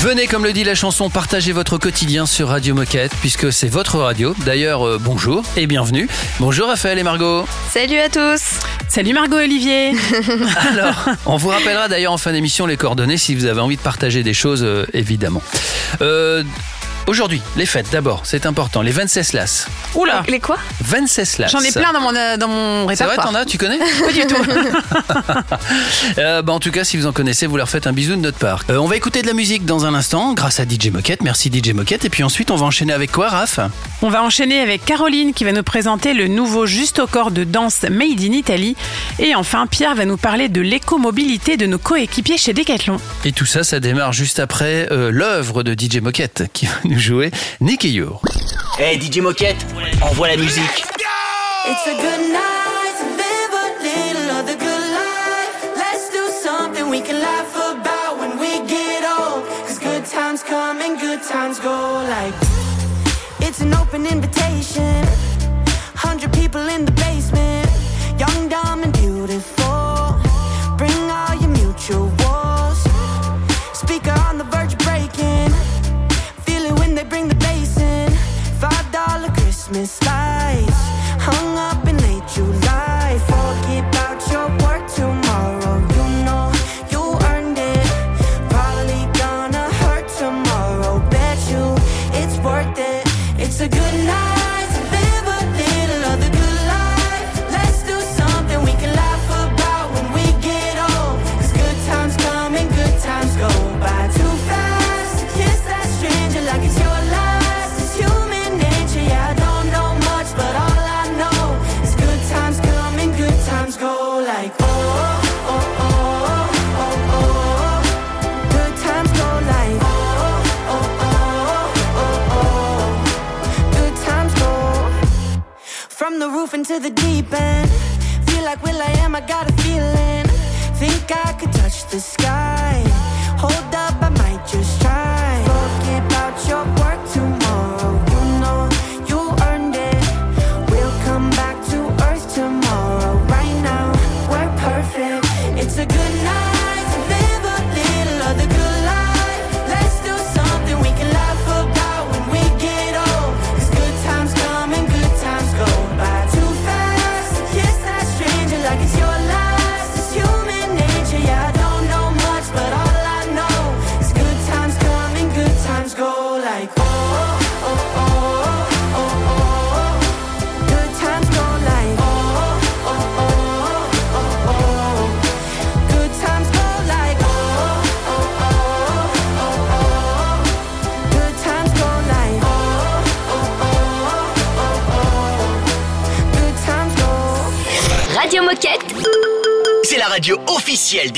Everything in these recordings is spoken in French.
Venez, comme le dit la chanson, partager votre quotidien sur Radio Moquette, puisque c'est votre radio. D'ailleurs, euh, bonjour et bienvenue. Bonjour Raphaël et Margot. Salut à tous Salut Margot Olivier Alors, on vous rappellera d'ailleurs en fin d'émission les coordonnées si vous avez envie de partager des choses, euh, évidemment. Euh, Aujourd'hui, les fêtes d'abord, c'est important. Les 26 las. Oula Les quoi? 26 las. J'en ai plein dans mon, euh, dans mon C'est vrai, répertoire. t'en as, tu connais? Pas du tout. Euh, bah, En tout cas, si vous en connaissez, vous leur faites un bisou de notre part. Euh, on va écouter de la musique dans un instant, grâce à DJ Moquette. Merci DJ Moquette. Et puis ensuite, on va enchaîner avec quoi, Raph? On va enchaîner avec Caroline qui va nous présenter le nouveau Juste au corps de danse Made in Italy. Et enfin, Pierre va nous parler de l'écomobilité de nos coéquipiers chez Decathlon. Et tout ça, ça démarre juste après euh, l'œuvre de DJ Moquette qui va nous jouer Nicky You. Hey eh, DJ Moquette, envoie la musique. It's a good night to live a little of the good life. Let's do something we can laugh about when we get old. Cause good times come and good times go like. It's an open invitation. Hundred people in the basement. Young, dumb, and beautiful. Christmas lights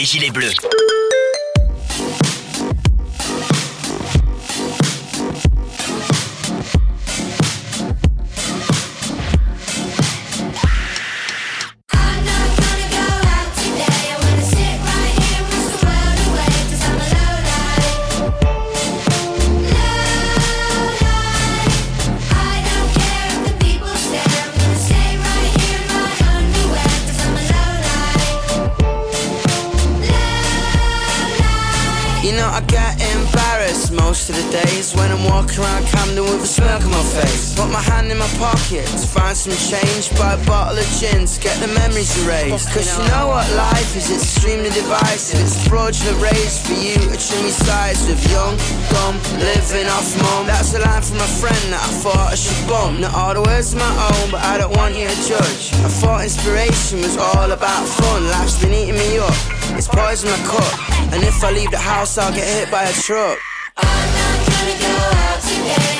des Gilets Bleus. Get the memories erased. Cause you know what life is, it's extremely divisive. It's a fraudulent race for you to trim your sides with young, dumb, living off mum. That's a line from a friend that I thought I should bump. Not all the words of my own, but I don't want you to judge. I thought inspiration was all about fun. Life's been eating me up. It's poison my cup. And if I leave the house, I'll get hit by a truck. I'm not gonna go out today.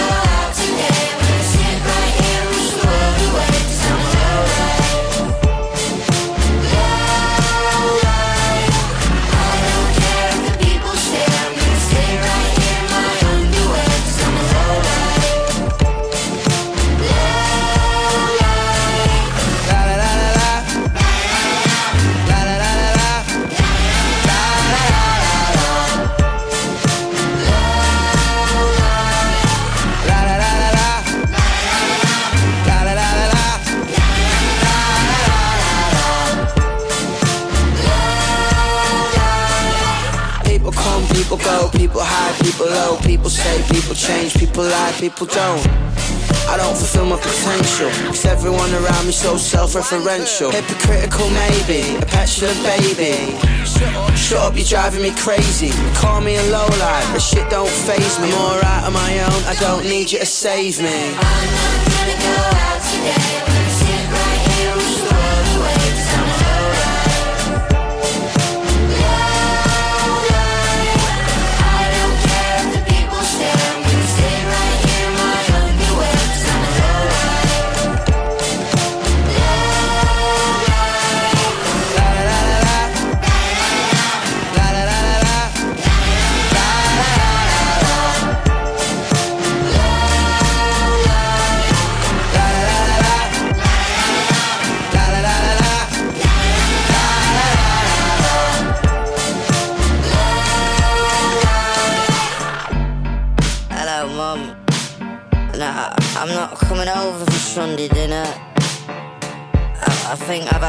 people don't. I don't fulfill my potential, cause everyone around me so self-referential. Hypocritical maybe, a petulant baby. Shut up, you're driving me crazy. Call me a lowlife, but shit don't phase me. I'm alright on my own, I don't need you to save me. I'm not gonna go out today,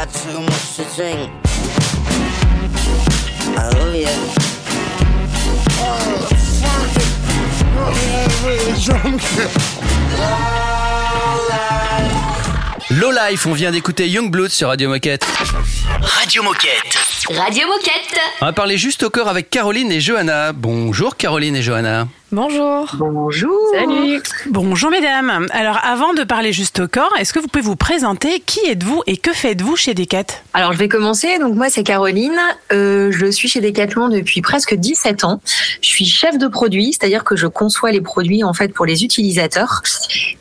had too much to drink. I love you. Low Life, on vient d'écouter Youngblood sur Radio Moquette. Radio Moquette. Radio Moquette. On va parler juste au corps avec Caroline et Johanna. Bonjour Caroline et Johanna. Bonjour. Bonjour. Salut. Bonjour mesdames. Alors avant de parler juste au corps, est-ce que vous pouvez vous présenter Qui êtes-vous et que faites-vous chez Decat? Alors je vais commencer. Donc moi c'est Caroline. Euh, je suis chez Decathlon depuis presque 17 ans. Je suis chef de produit, c'est-à-dire que je conçois les produits en fait pour les utilisateurs.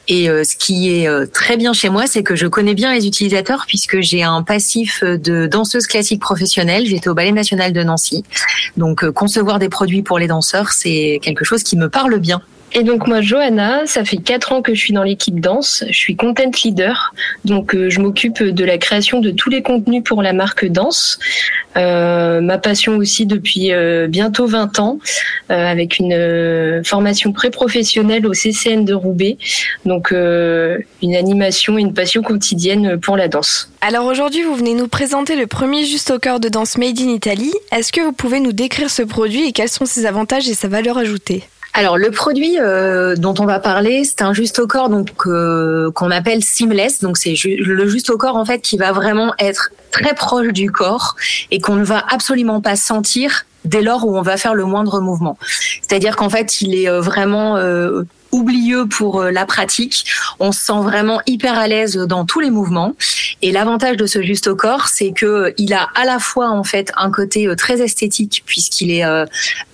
Et euh, ce qui est euh, très bien chez moi, c'est que je connais bien les utilisateurs puisque j'ai un passif de danseuse classique professionnelle. J'étais au Ballet National de Nancy. Donc euh, concevoir des produits pour les danseurs, c'est quelque chose qui me parle bien. Et donc moi, Johanna, ça fait quatre ans que je suis dans l'équipe danse. Je suis content leader, donc euh, je m'occupe de la création de tous les contenus pour la marque danse. Euh, ma passion aussi depuis euh, bientôt 20 ans, euh, avec une euh, formation pré-professionnelle au CCN de Roubaix. Donc euh, une animation et une passion quotidienne pour la danse. Alors aujourd'hui, vous venez nous présenter le premier juste au cœur de danse Made in Italy. Est-ce que vous pouvez nous décrire ce produit et quels sont ses avantages et sa valeur ajoutée? Alors le produit euh, dont on va parler, c'est un juste au corps donc euh, qu'on appelle seamless. Donc c'est le juste au corps en fait qui va vraiment être très proche du corps et qu'on ne va absolument pas sentir dès lors où on va faire le moindre mouvement. C'est-à-dire qu'en fait, il est euh, vraiment euh, oublieux pour euh, la pratique. On se sent vraiment hyper à l'aise dans tous les mouvements. Et l'avantage de ce juste au corps, c'est que il a à la fois en fait un côté euh, très esthétique puisqu'il est euh,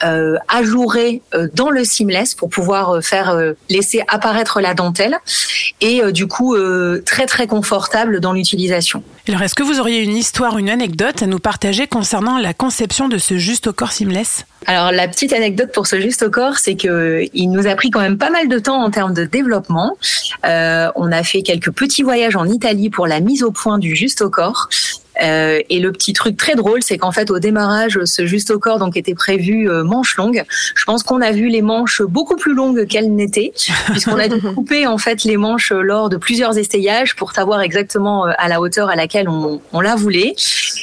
euh, ajouré euh, dans le seamless pour pouvoir faire euh, laisser apparaître la dentelle et du coup très très confortable dans l'utilisation. Alors est-ce que vous auriez une histoire, une anecdote à nous partager concernant la conception de ce juste au corps seamless? Alors la petite anecdote pour ce juste au corps, c'est que il nous a pris quand même pas mal de temps en termes de développement. Euh, on a fait quelques petits voyages en Italie pour la mise au point du juste au corps. Euh, et le petit truc très drôle, c'est qu'en fait au démarrage, ce juste au corps donc était prévu euh, manches longues. Je pense qu'on a vu les manches beaucoup plus longues qu'elles n'étaient, puisqu'on a dû couper en fait les manches lors de plusieurs essayages pour savoir exactement euh, à la hauteur à laquelle on, on la voulait.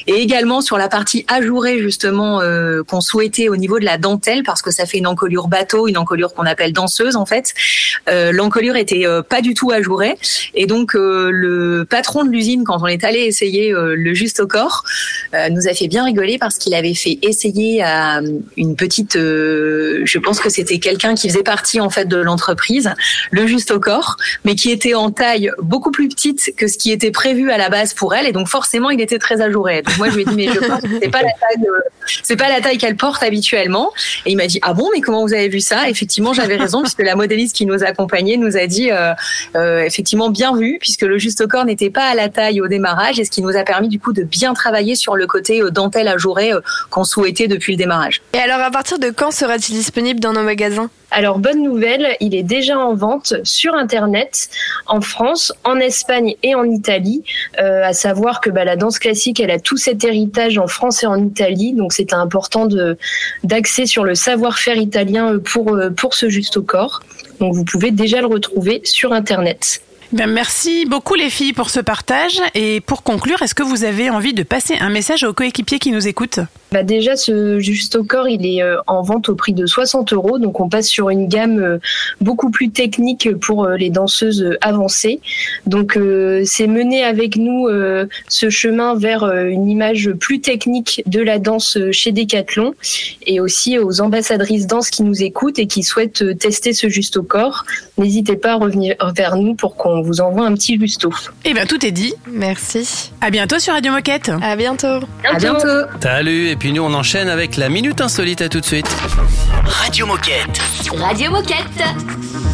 Et également sur la partie ajourée justement euh, qu'on souhaitait au niveau de la dentelle, parce que ça fait une encolure bateau, une encolure qu'on appelle danseuse en fait. Euh, L'encolure était euh, pas du tout ajourée, et donc euh, le patron de l'usine, quand on est allé essayer euh, le juste au corps euh, nous a fait bien rigoler parce qu'il avait fait essayer à euh, une petite, euh, je pense que c'était quelqu'un qui faisait partie en fait de l'entreprise, le juste au corps, mais qui était en taille beaucoup plus petite que ce qui était prévu à la base pour elle, et donc forcément il était très ajouré. Moi je lui ai dit mais je pense que c'est pas la taille, pas la taille qu'elle porte habituellement. Et il m'a dit ah bon mais comment vous avez vu ça? Effectivement j'avais raison puisque la modéliste qui nous accompagnait nous a dit effectivement bien vu puisque le juste au corps n'était pas à la taille au démarrage et ce qui nous a permis du coup de bien travailler sur le côté euh, dentelle ajourée euh, qu'on souhaitait depuis le démarrage. Et alors, à partir de quand sera-t-il disponible dans nos magasins? Alors bonne nouvelle, il est déjà en vente sur internet en France, en Espagne et en Italie. Euh, à savoir que bah, la danse classique, elle a tout cet héritage en France et en Italie, donc c'était important de d'axer sur le savoir-faire italien pour pour ce juste au corps. Donc vous pouvez déjà le retrouver sur internet. Ben, merci beaucoup les filles pour ce partage. Et pour conclure, est-ce que vous avez envie de passer un message aux coéquipiers qui nous écoutent Bah déjà, ce juste au corps, il est euh, en vente au prix de 60 euros. Donc, on passe sur une gamme euh, beaucoup plus technique pour euh, les danseuses avancées. Donc, c'est mener avec nous ce chemin vers une image plus technique de la danse chez Decathlon et aussi aux ambassadrices danse qui nous écoutent et qui souhaitent tester ce juste au corps. N'hésitez pas à revenir vers nous pour qu'on vous envoie un petit justo. Eh bien, tout est dit. Merci. À bientôt sur Radio Moquette. À bientôt. À bientôt. Salut, et puis nous on enchaîne avec la Minute Insolite, à tout de suite. Radio Moquette. Radio Moquette.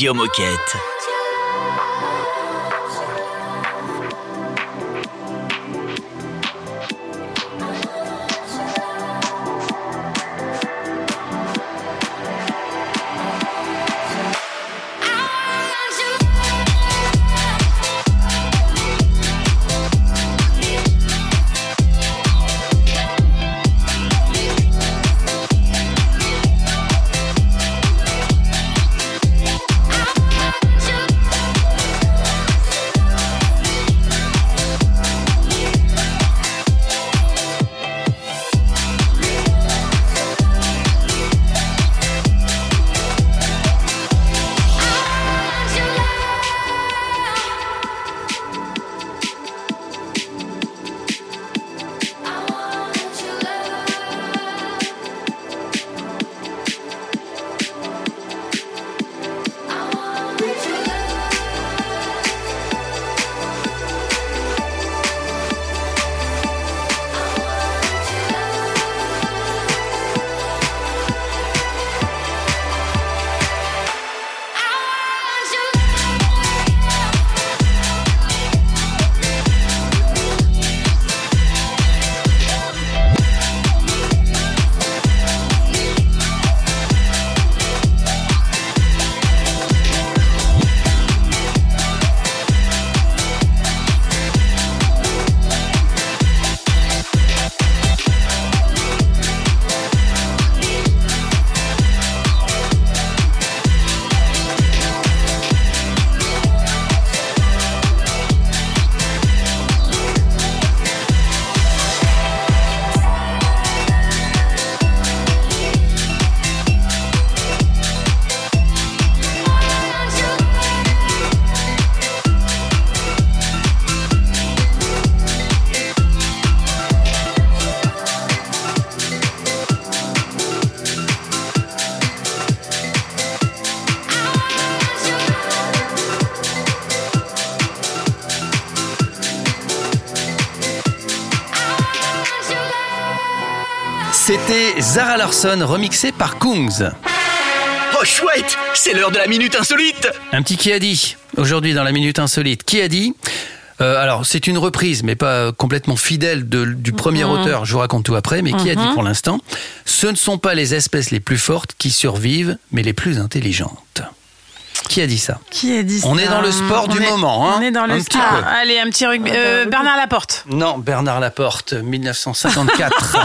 Radio Moquette. Remixé par Kungs. Oh chouette, c'est l'heure de la minute insolite. Un petit qui a dit aujourd'hui dans la minute insolite. Qui a dit Euh, alors, c'est une reprise, mais pas complètement fidèle de- du premier Mhm. auteur. Je vous raconte tout après. Mais qui a dit Mhm. pour l'instant Ce ne sont pas les espèces les plus fortes qui survivent, mais les plus intelligentes. Qui a dit ça Qui a dit On ça est dans le sport On du est- moment, hein. On est dans le Un petit Ah, peu. Allez, un petit rugby. Euh, Bernard Laporte. Non, Bernard Laporte, 1954.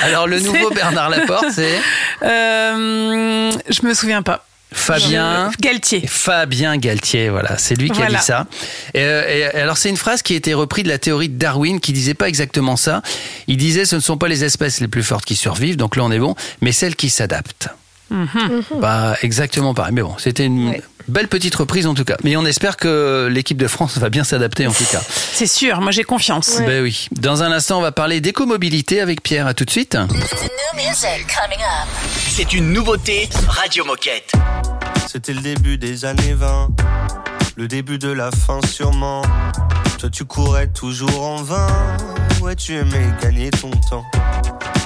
Alors, le nouveau Bernard Laporte, c'est Euh, je me souviens pas. Fabien. Galtier. Fabien Galtier, voilà, c'est lui qui Voilà. a dit ça. Et, euh, et alors c'est une phrase qui a été reprise de la théorie de Darwin qui disait pas exactement ça. Il disait ce ne sont pas les espèces les plus fortes qui survivent, donc là on est bon, mais celles qui s'adaptent. Mhm. Pas exactement pareil, mais bon, c'était une belle petite reprise en tout cas. Mais on espère que l'équipe de France va bien s'adapter en tout cas. C'est sûr, moi j'ai confiance. Ben oui. Dans un instant, on va parler d'écomobilité avec Pierre. À tout de suite. C'est une nouveauté Radio Moquette. C'était le début des années 20, le début de la fin sûrement. Toi tu courais toujours en vain, ouais tu aimais gagner ton temps.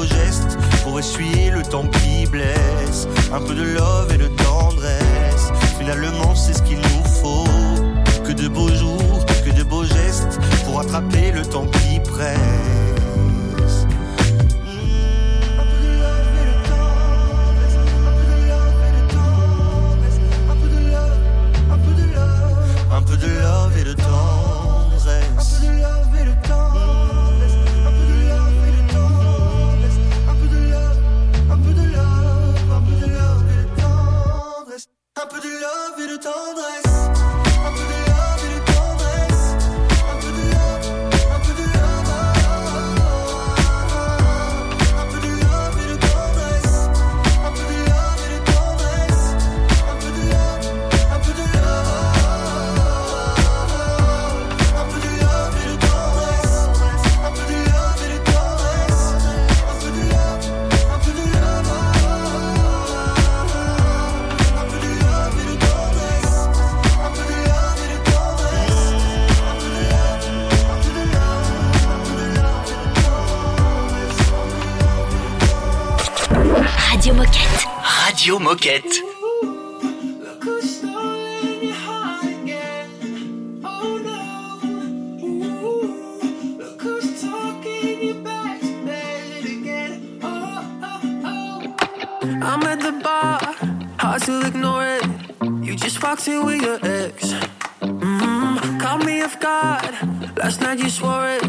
gestes, pour essuyer le temps qui blesse. Un peu de love et de tendresse, finalement c'est ce qu'il nous faut. Que de beaux jours, que de beaux gestes, pour attraper le temps qui presse. Un peu de love et de tendresse, love et oh, oh. I'm at the bar, hard to ignore it. You just walked in with your ex. Mm, caught me off guard. Last night you swore it.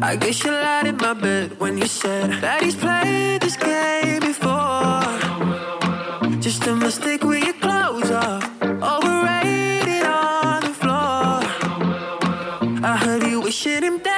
I guess you lied in my bed when you said that he's played this game. Just a mistake with your clothes off. Overrated on the floor. I heard you wishing him dead,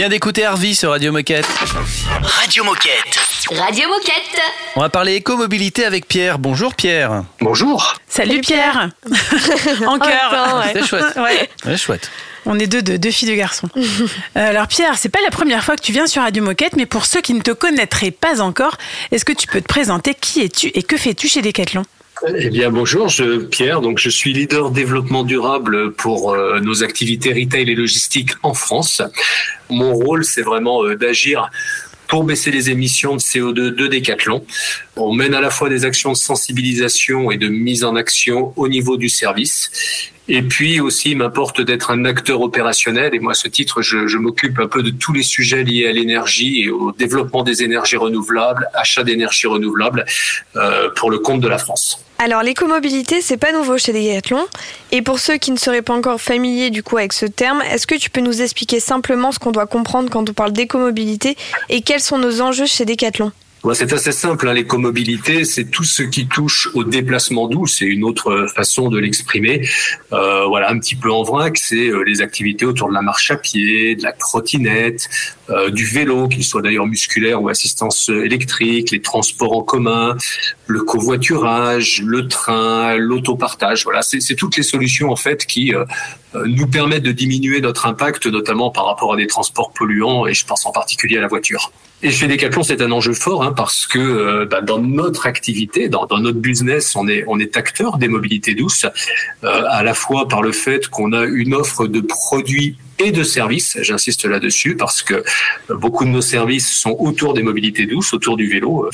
vient d'écouter Harvey sur Radio Moquette. Radio Moquette. Radio Moquette. On va parler écomobilité avec Pierre. Bonjour Pierre. Bonjour. Salut Pierre En cœur C'est chouette. Ouais. Ouais, chouette. On est deux, deux, deux filles, deux garçons. Euh, alors Pierre, c'est pas la première fois que tu viens sur Radio Moquette, mais pour ceux qui ne te connaîtraient pas encore, est-ce que tu peux te présenter? Qui es-tu et que fais-tu chez Decathlon? Eh bien bonjour, je Pierre. Donc je suis leader développement durable pour euh, nos activités retail et logistique en France. Mon rôle, c'est vraiment euh, d'agir pour baisser les émissions de CO2 de Decathlon. On mène à la fois des actions de sensibilisation et de mise en action au niveau du service. Et puis aussi, il m'importe d'être un acteur opérationnel. Et moi, à ce titre, je, m'occupe un peu de tous les sujets liés à l'énergie et au développement des énergies renouvelables, achat d'énergie renouvelable euh, pour le compte de la France. Alors l'écomobilité, c'est pas nouveau chez Decathlon. Et pour ceux qui ne seraient pas encore familiers du coup avec ce terme, est-ce que tu peux nous expliquer simplement ce qu'on doit comprendre quand on parle d'écomobilité et quels sont nos enjeux chez Decathlon? C'est assez simple, hein, l'écomobilité, c'est tout ce qui touche au déplacement doux, c'est une autre façon de l'exprimer. Euh, voilà, un petit peu en vrac, c'est euh, les activités autour de la marche à pied, de la trottinette, euh, du vélo, qu'il soit d'ailleurs musculaire ou assistance électrique, les transports en commun, le covoiturage, le train, l'autopartage. Voilà, c'est toutes les solutions en fait qui euh, euh, nous permettent de diminuer notre impact, notamment par rapport à des transports polluants, et je pense en particulier à la voiture. Et chez Decathlon, c'est un enjeu fort hein, parce que euh, bah, dans notre activité, dans, dans notre business, on est on est acteur des mobilités douces, euh, à la fois par le fait qu'on a une offre de produits et de services. J'insiste là-dessus parce que beaucoup de nos services sont autour des mobilités douces, autour du vélo.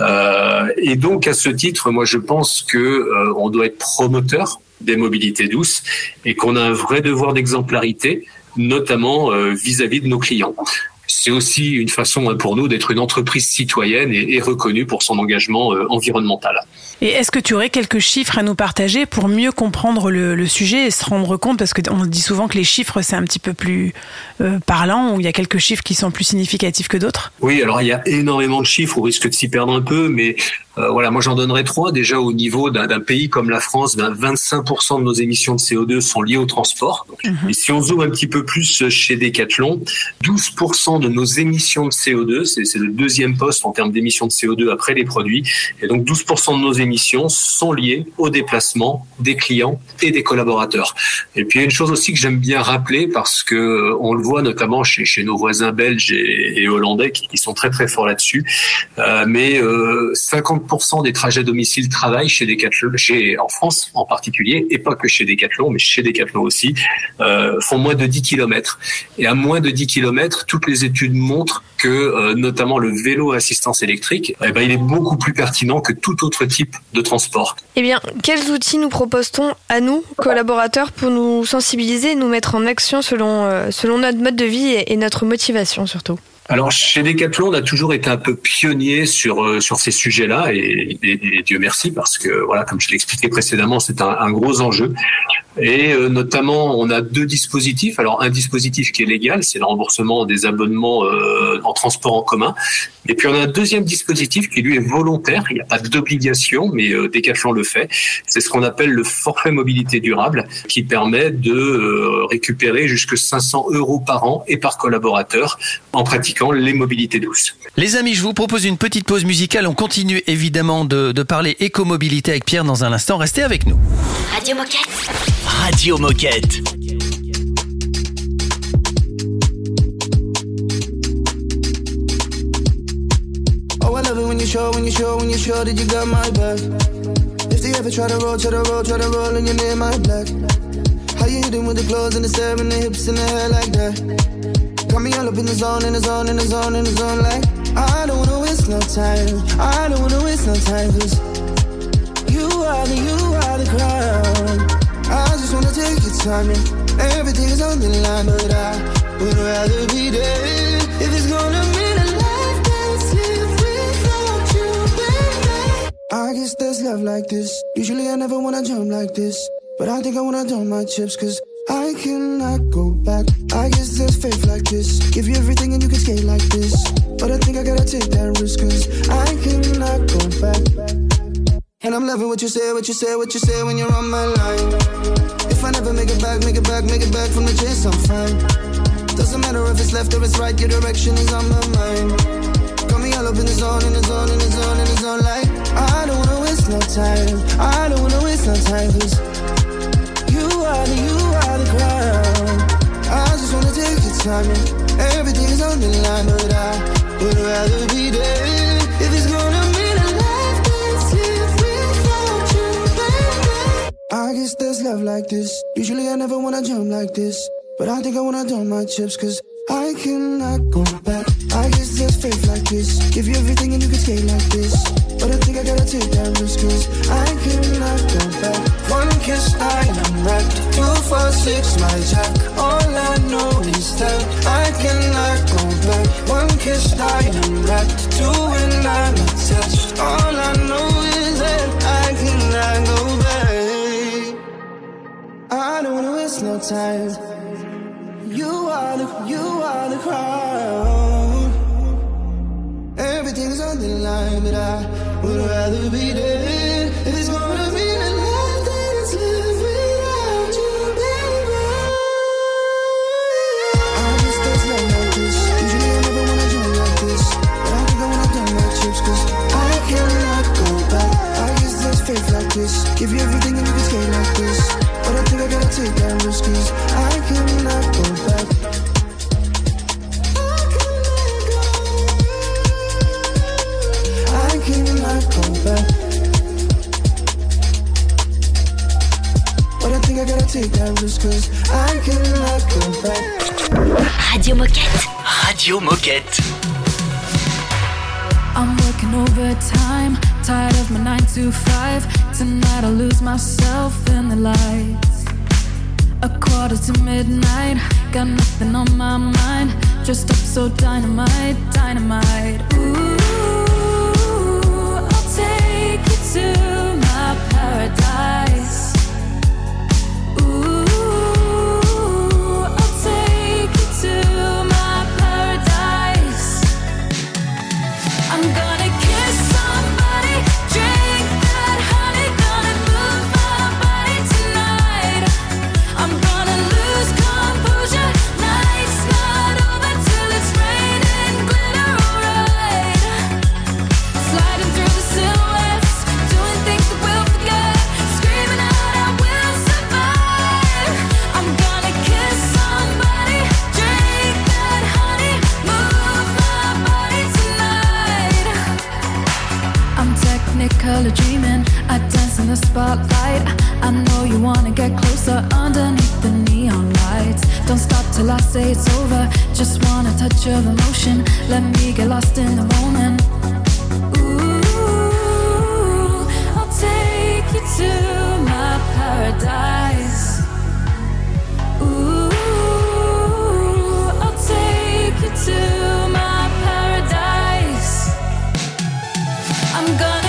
Euh, et donc à ce titre, moi je pense que euh, on doit être promoteur des mobilités douces et qu'on a un vrai devoir d'exemplarité, notamment euh, vis-à-vis de nos clients. C'est aussi une façon hein, pour nous d'être une entreprise citoyenne et, et reconnue pour son engagement euh, environnemental. Et est-ce que tu aurais quelques chiffres à nous partager pour mieux comprendre le, le sujet et se rendre compte? Parce qu'on dit souvent que les chiffres, c'est un petit peu plus euh, parlant, ou il y a quelques chiffres qui sont plus significatifs que d'autres. Oui, alors il y a énormément de chiffres, au risque de s'y perdre un peu, mais euh, voilà, moi j'en donnerais trois. Déjà au niveau d'un pays comme la France, ben, 25% de nos émissions de CO2 sont liées au transport. Donc, Et si on zoome un petit peu plus chez Decathlon, 12% de nos émissions de CO2, c'est le deuxième poste en termes d'émissions de CO2 après les produits, et donc 12% de nos émissions sont liées au déplacement des clients et des collaborateurs. Et puis il y a une chose aussi que j'aime bien rappeler parce que euh, on le voit notamment chez, chez nos voisins belges et, et hollandais qui, qui sont très très forts là-dessus. Euh, mais euh, 50% des trajets domicile-travail chez Decathlon, chez en France en particulier, et pas que chez Decathlon, mais chez Decathlon aussi, euh, font moins de 10 km. Et à moins de 10 km, toutes les études montrent que euh, notamment le vélo à assistance électrique, eh ben, il est beaucoup plus pertinent que tout autre type de transport. Eh bien, quels outils nous propose-t-on à nous, collaborateurs, pour nous sensibiliser et nous mettre en action selon, euh, notre mode de vie et notre motivation surtout? Alors chez Decathlon, on a toujours été un peu pionnier sur euh, ces sujets-là et, Dieu merci parce que voilà, comme je l'expliquais précédemment, c'est un gros enjeu. Et euh, notamment, on a deux dispositifs. Alors un dispositif qui est légal, c'est le remboursement des abonnements euh, en transport en commun. Et puis on a un deuxième dispositif qui lui est volontaire. Il n'y a pas d'obligation, mais euh, Decathlon le fait. C'est ce qu'on appelle le forfait mobilité durable, qui permet de euh, récupérer jusque 500 euros par an et par collaborateur en pratiquant les mobilités douces. Les amis, je vous propose une petite pause musicale. On continue évidemment de, de parler écomobilité avec Pierre dans un instant. Restez avec nous. Radio Moquette. Radio Moquette. Oh, I love it when you show, when you show, when you show that you got my back. If they ever try to roll, try to roll, try to roll, and you're near my black. How you hitting with the clothes and the stare and the hips and the hair like that? Got me all up in the zone, in the zone, in the zone, in the zone, like I don't wanna waste no time. I don't wanna waste no time, cause you are the, you are the crown. Wanna take your time is on the line, but I would rather be there if it's gonna mean a life that's lived without you, baby. I guess there's love like this. Usually I never wanna jump like this, but I think I wanna dump my chips, cause I cannot go back. I guess there's faith like this. Give you everything and you can skate like this. But I think I gotta take that risk, cause I cannot go back. And I'm loving what you say, what you say, what you say when you're on my line. If I never make it back, make it back, make it back from the chase, I'm fine. Doesn't matter if it's left or it's right, your direction is on my mind. Got me all up in the zone, in the zone, in the zone, in the zone, like I don't wanna waste no time. I don't wanna waste no time, cause you are the, you are the crown. I just wanna take your time and everything is on the line, but I would rather be there I guess there's love like this. Usually I never wanna jump like this, but I think I wanna dump my chips, cause I cannot go back. I guess there's faith like this. Give you everything and you can skate like this. But I think I gotta take that risk, cause I cannot go back. One kiss, I am wrecked. Two, four, six, my jack. All I know is that I cannot go back. One kiss, I am wrecked. Two, and I'm. All I know no time. You are the, you are the crown. Everything's on the line, but I would rather be dead If it's gonna be a life that's lived without you, baby. I guess there's love like this. Usually I never wanna jump like this, but I think I wanna dump my chips 'cause I cannot go back. I guess there's faith like this. Give you everything and you can skate like this, but I think I gotta take that risk 'cause I cannot go back. I cannot go back. But I think I gotta take that risk cause I cannot go back. Radio Moquette. Radio Moquette. I'm working overtime, tired of my 9 to 5. Tonight I lose myself in the lights. A quarter to midnight, got nothing on my mind. Dressed up so dynamite, dynamite. Ooh, I'll take you to till I say it's over. Just want a touch of emotion. Let me get lost in the moment. Ooh, I'll take you to my paradise. Ooh, I'll take you to my paradise. I'm gonna.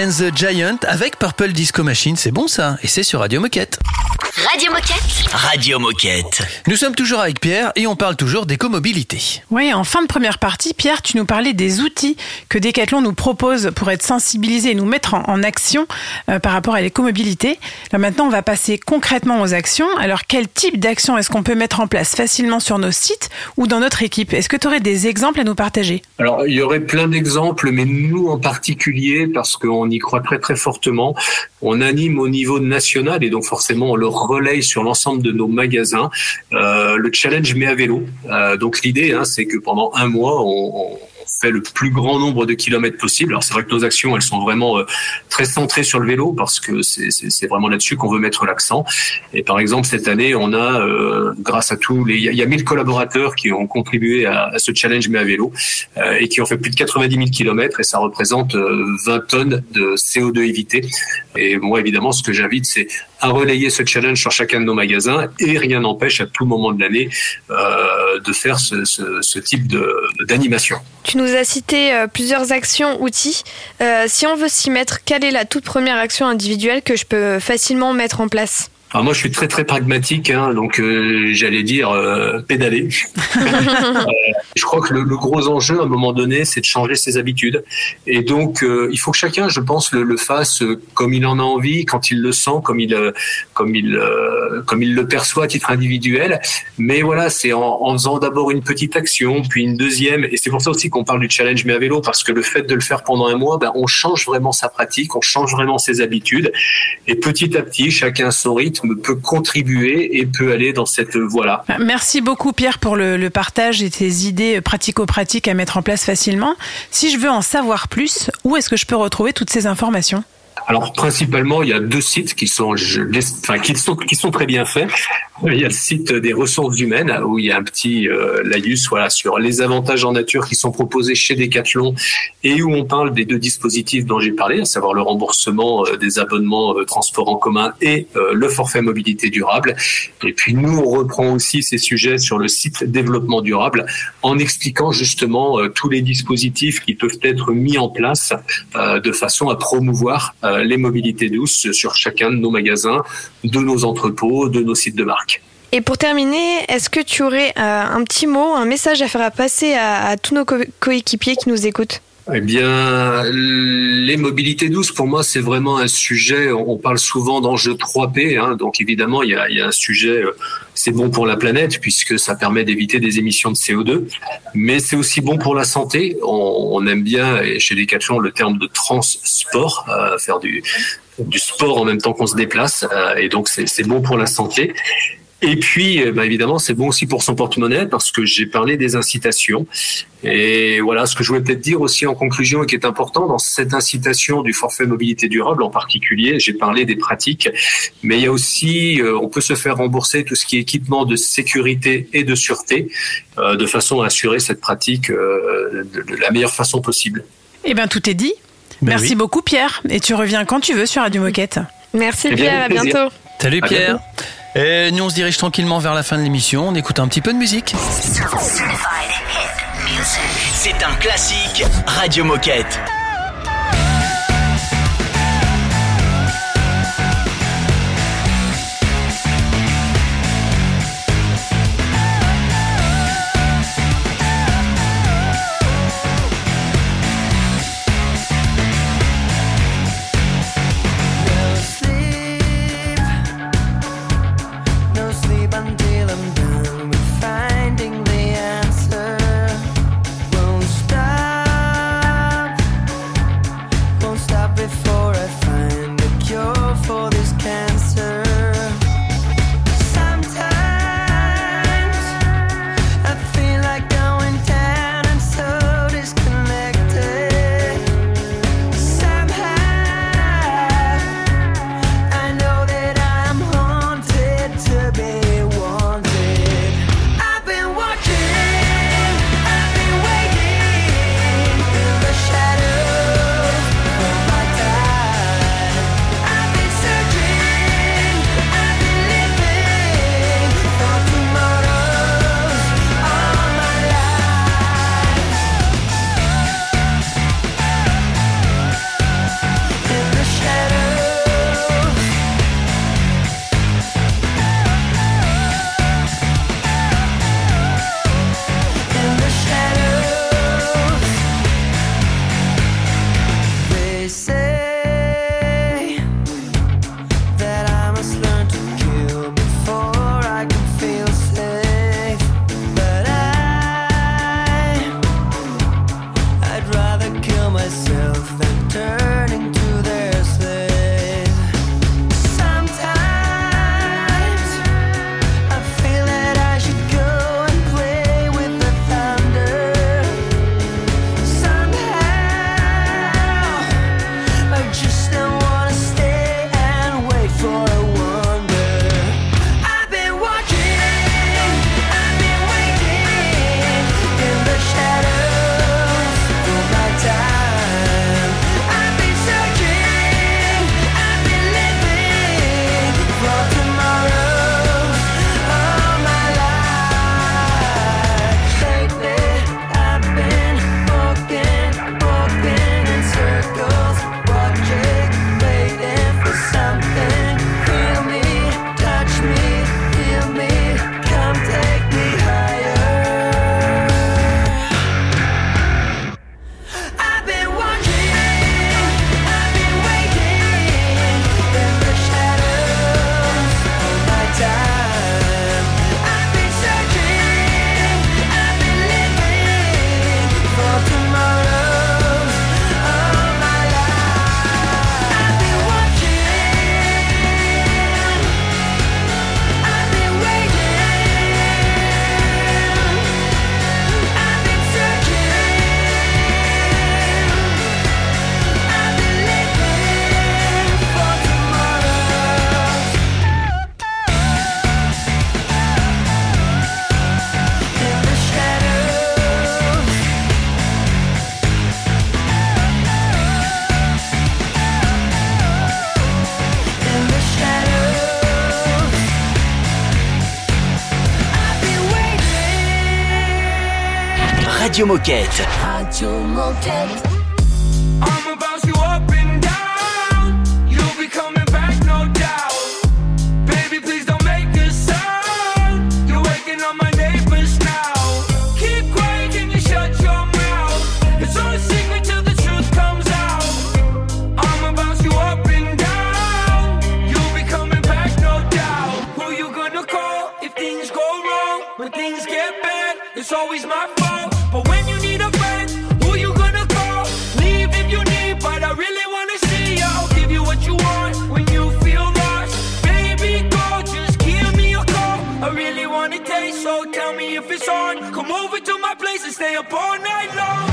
And the Giant avec Purple Disco Machine. C'est bon ça Et c'est sur Radio Moquette. Radio Moquette. Radio Moquette. Nous sommes toujours avec Pierre et on parle toujours d'écomobilité. Oui, en fin de première partie, Pierre, tu nous parlais des outils que Decathlon nous propose pour être sensibilisés et nous mettre en, en action euh, par rapport à l'écomobilité. Là maintenant, on va passer concrètement aux actions. Alors, quel type d'action est-ce qu'on peut mettre en place? Facilement sur nos sites ou dans notre équipe? Est-ce que tu aurais des exemples à nous partager? Alors, il y aurait plein d'exemples, mais nous en particulier, parce qu'on y croit très très fortement, on anime au niveau national et donc forcément on le sur l'ensemble de nos magasins. Euh, le challenge mais à vélo. Euh, donc l'idée, hein, c'est que pendant un mois, on le plus grand nombre de kilomètres possible. Alors c'est vrai que nos actions, elles sont vraiment euh, très centrées sur le vélo parce que c'est- vraiment là-dessus qu'on veut mettre l'accent. Et par exemple cette année, on a, euh, grâce à tous les, il y a- il y a 1000 collaborateurs qui ont contribué à, ce challenge mais à vélo euh, et qui ont fait plus de 90 000 kilomètres et ça représente euh, 20 tonnes de CO2 évité. Et moi évidemment, ce que j'invite, c'est à relayer ce challenge sur chacun de nos magasins et rien n'empêche à tout moment de l'année de faire ce, type d'animation. As cité euh, plusieurs actions, outils. Euh, si on veut s'y mettre, quelle est la toute première action individuelle que je peux facilement mettre en place? Alors moi, je suis très très pragmatique, hein, donc euh, j'allais dire euh, pédaler. Euh, je crois que le, le gros enjeu, à un moment donné, c'est de changer ses habitudes. Et donc, euh, il faut que chacun, je pense, le, le fasse euh, comme il en a envie, quand il le sent, comme il, comme il, comme il le perçoit à titre individuel. Mais voilà, c'est en, en faisant d'abord une petite action, puis une deuxième. Et c'est pour ça aussi qu'on parle du challenge mais à vélo, parce que le fait de le faire pendant un mois, ben, on change vraiment sa pratique, on change vraiment ses habitudes. Et petit à petit, chacun son rythme peut contribuer et peut aller dans cette voie-là. Merci beaucoup Pierre pour le, le partage et tes idées pratico-pratiques à mettre en place facilement. Si je veux en savoir plus, où est-ce que je peux retrouver toutes ces informations? Alors principalement, il y a deux sites qui sont, enfin, qui sont, qui sont très bien faits. Il y a le site des ressources humaines où il y a un petit euh, laïus voilà sur les avantages en nature qui sont proposés chez Decathlon et où on parle des deux dispositifs dont j'ai parlé, à savoir le remboursement euh, des abonnements euh, transport en commun et euh, le forfait mobilité durable. Et puis nous, on reprend aussi ces sujets sur le site développement durable en expliquant justement tous les dispositifs qui peuvent être mis en place de façon à promouvoir les mobilités douces sur chacun de nos magasins, de nos entrepôts, de nos sites de marque. Et pour terminer, est-ce que tu aurais euh, un petit mot, un message à faire passer à, tous nos co- coéquipiers qui nous écoutent? Eh bien, les mobilités douces, pour moi, c'est vraiment un sujet. On parle souvent d'enjeux 3P, hein, donc évidemment, il y a, un sujet. euh, C'est bon pour la planète puisque ça permet d'éviter des émissions de CO2, mais c'est aussi bon pour la santé. On, aime bien, et chez Decathlon, le terme de transport, euh, faire du, sport en même temps qu'on se déplace, euh, et donc c'est bon pour la santé. Et puis, euh, bah, évidemment, c'est bon aussi pour son porte-monnaie parce que j'ai parlé des incitations. Et voilà, ce que je voulais peut-être dire aussi en conclusion et qui est important dans cette incitation du forfait mobilité durable en particulier, j'ai parlé des pratiques, mais il y a aussi, euh, on peut se faire rembourser tout ce qui est équipement de sécurité et de sûreté euh, de façon à assurer cette pratique euh, de, la meilleure façon possible. Eh bien, tout est dit. Ben Merci oui. beaucoup Pierre. Et tu reviens quand tu veux sur Radio Moquette. Merci Eh bien, Pierre, à bientôt. Salut À Pierre. Et nous on se dirige tranquillement vers la fin de l'émission. On écoute un petit peu de musique. C'est un classique Radio Moquette. Radio Moquette. Radio Moquette. I'ma bounce you up and down. You'll be coming back, no doubt. Baby, please don't make a sound. You're waking up my neighbors now. Keep quiet, can you shut your mouth? It's all a secret till the truth comes out. I'ma bounce you up and down. You'll be coming back, no doubt. Who you gonna call if things go wrong? When things get bad, it's always my fault. Stay up all night long.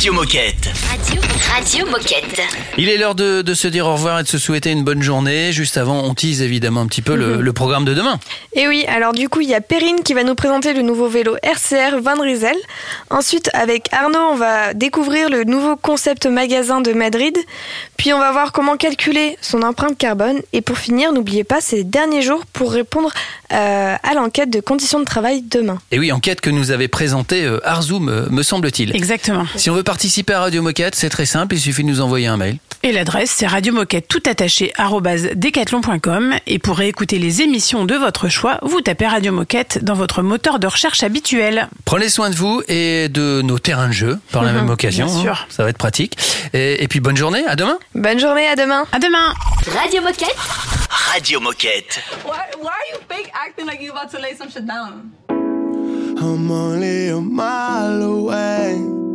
Radio Moquette. Radio, Moquette. Il est l'heure de, de se dire au revoir et de se souhaiter une bonne journée. Juste avant, on tease évidemment un petit peu le, Mhm. le programme de demain. Et oui, alors du coup, il y a Perrine qui va nous présenter le nouveau vélo RCR Van Rysel. Ensuite, avec Arnaud, on va découvrir le nouveau concept magasin de Madrid. Puis on va voir comment calculer son empreinte carbone. Et pour finir, n'oubliez pas, les derniers jours pour répondre euh, à l'enquête de conditions de travail demain. Et oui, enquête que nous avait présentée euh, Arzoum, euh, me semble-t-il. Exactement. Si on veut participer à Radio Moquette, c'est très simple, il suffit de nous envoyer un mail. Et l'adresse, c'est radiomoquette tout attaché arobase decathlon.com. Et pour réécouter les émissions de votre choix, vous tapez Radio Moquette dans votre moteur de recherche habituel. Prenez soin de vous et de nos terrains de jeu par la même occasion. bien hein. sûr. Ça va être pratique. Et, et puis bonne journée, à demain. Bonne journée, à demain. À demain. Radio Moquette. Radio Moquette. Why, why are you fake acting like you about to lay some shit down? I'm only a mile away.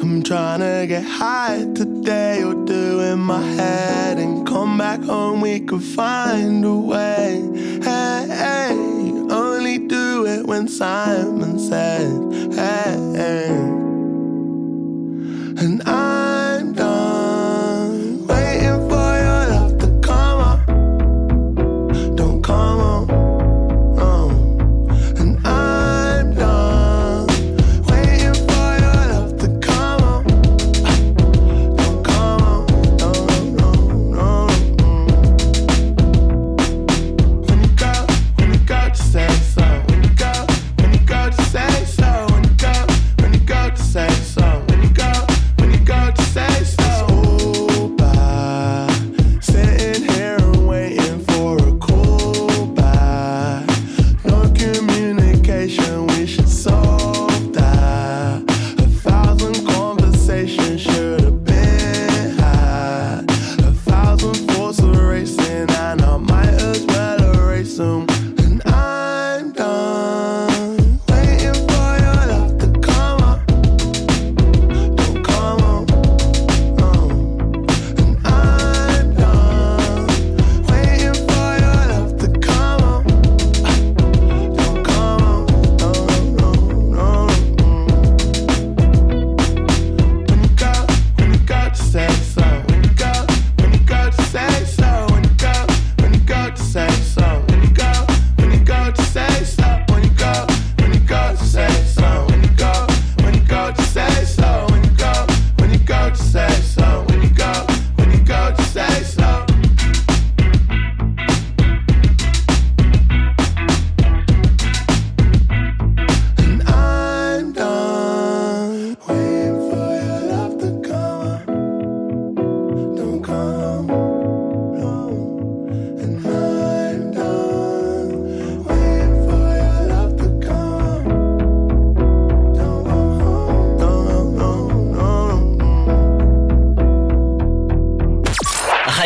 I'm trying to get high today or do in my head and come back home. We could find a way. Hey, hey, only do it when Simon says, hey. And I'm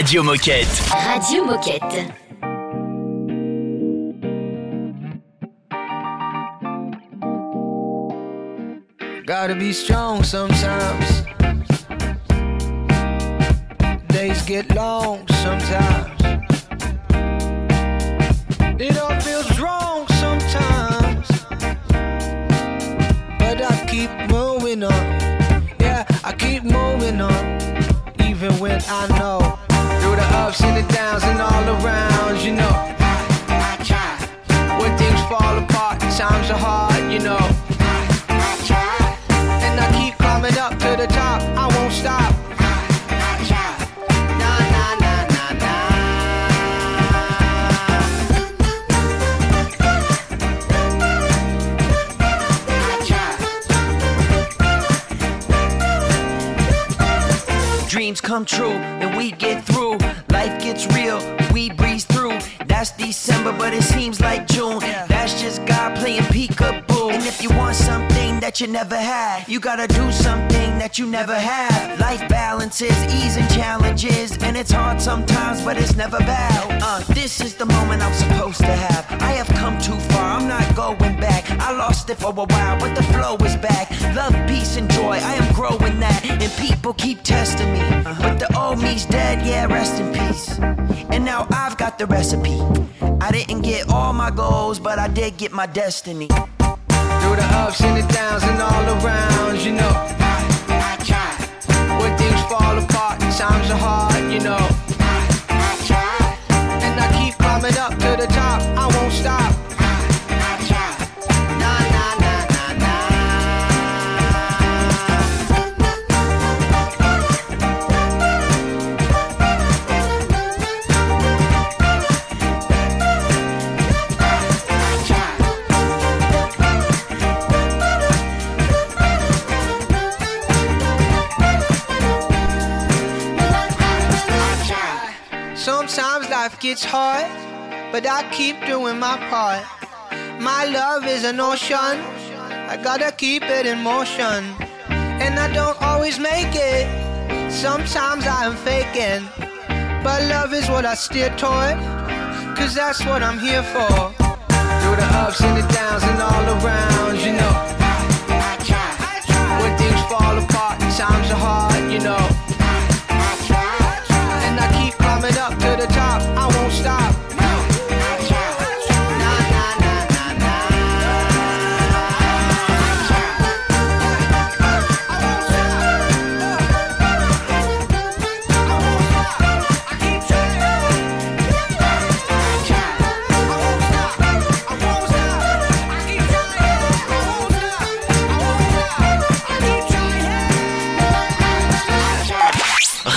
Radio Moquette. Radio Moquette. Gotta be strong sometimes. Days get long sometimes. It all feels wrong sometimes. But I keep moving on. Yeah, I keep moving on. Ups and the downs and all around, you know. I I try. When things fall apart, times are hard, you know. I, I try. And I keep climbing up to the top. I won't stop. Nah, nah, nah, nah, nah. Dreams come true and we get through. Gets real, we breeze through. That's December, but it seems like June. That's that you never had, you gotta do something that you never had. Life balances, ease and challenges, and it's hard sometimes, but it's never bad. Uh, this is the moment I'm supposed to have. I have come too far, I'm not going back. I lost it for a while, but the flow is back. Love, peace, and joy, I am growing that. And people keep testing me. But the old me's dead, yeah, rest in peace. And now I've got the recipe. I didn't get all my goals, but I did get my destiny. Through the ups and the downs and all around, you know. I I try. When things fall apart, times are hard, you know. I, I try. And I keep climbing up to the top. I won't stop. Gets hard, but I keep doing my part. My love is an ocean, I gotta keep it in motion. And I don't always make it, sometimes I am faking. But love is what I steer toward, cause that's what I'm here for. Through the ups and the downs and all around, you know. When things fall apart, times are hard, you know.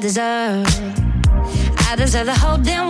I deserve. I deserve the whole damn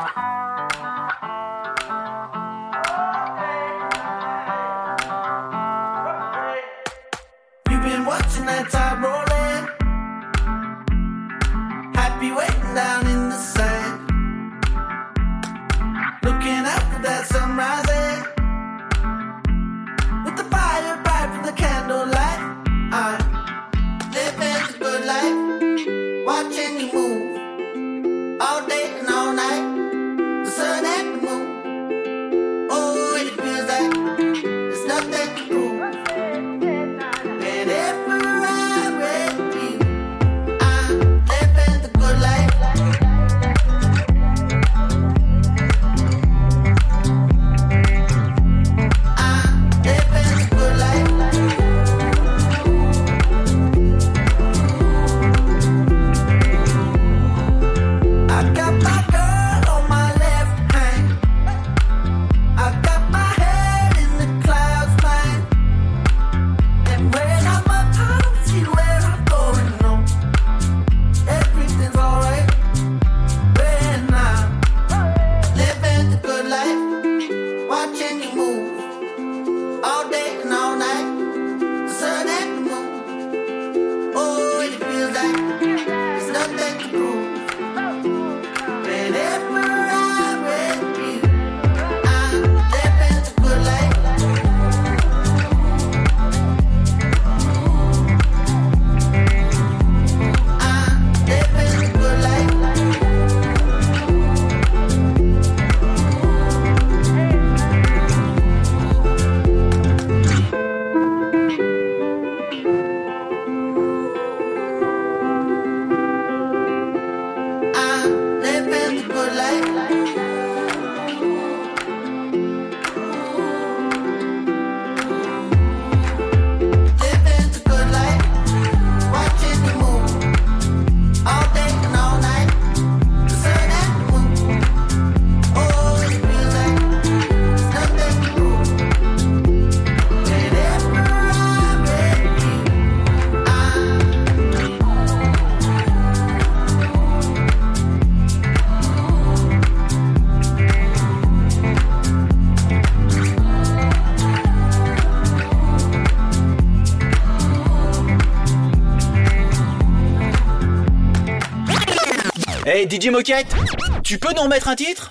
DJ Moquette, tu peux nous remettre un titre?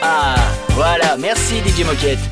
Ah, voilà, merci DJ Moquette.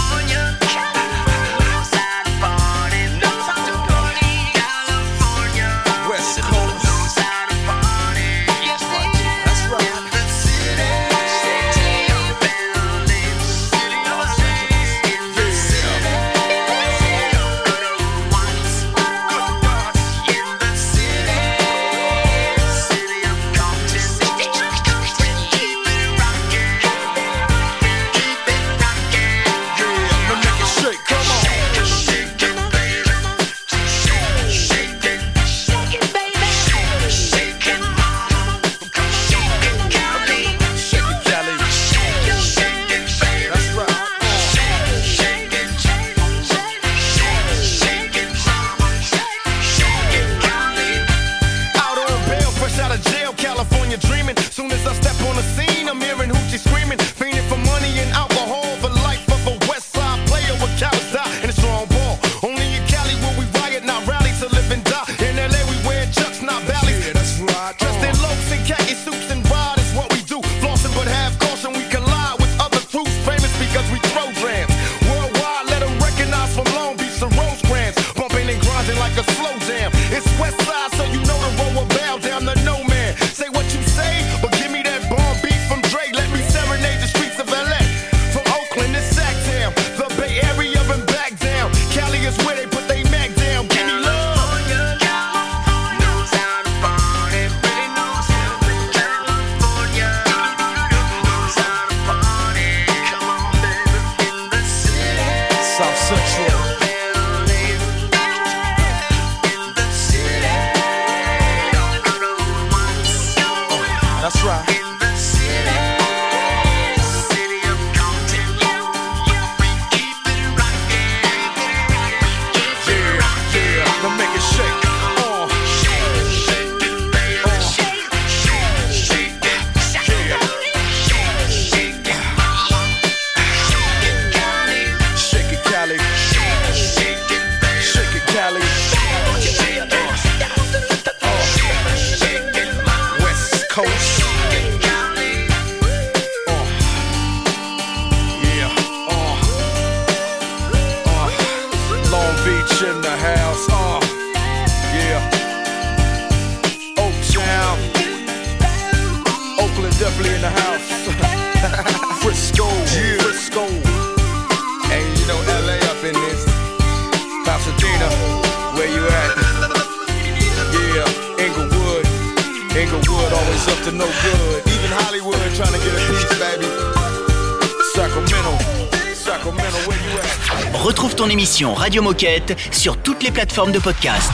Sur toutes les plateformes de podcast.